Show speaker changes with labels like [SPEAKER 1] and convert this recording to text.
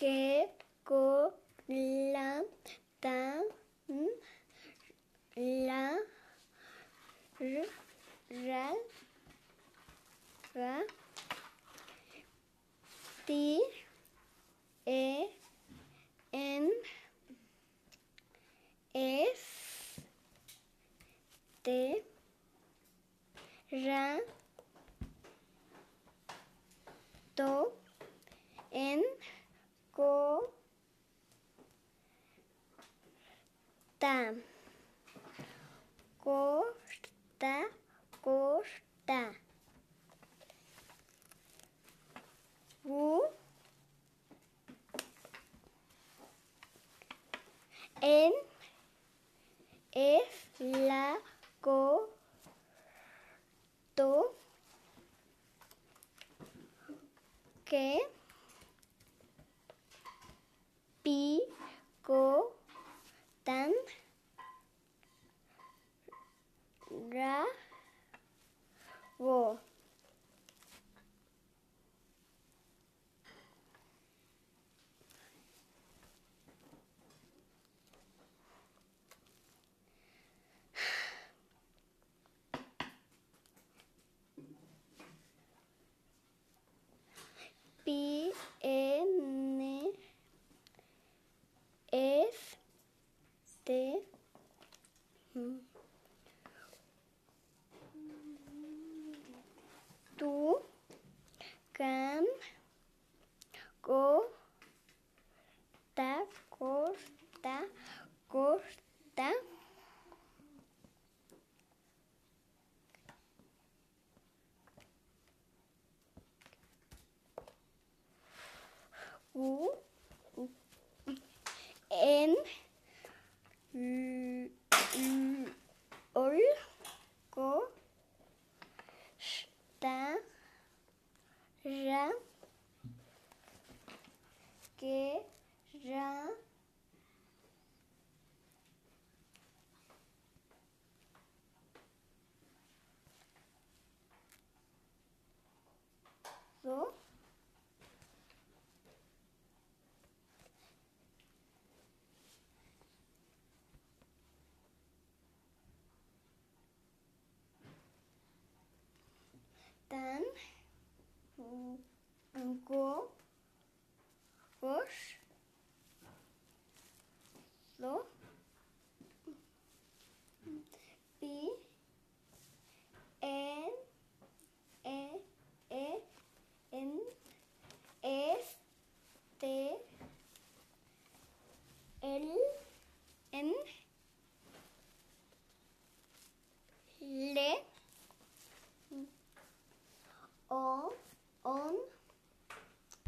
[SPEAKER 1] que, co, la, ta, la, r, ra, ra, ti, e, en, es, te, ra, to, en, co, ta, costa, costa, u, en, es, la, co, to, que, costa, u, en, ol, co, sta, ra, que, ra, go, gosh, so, pi, en, e, e, en, es, te, el, en,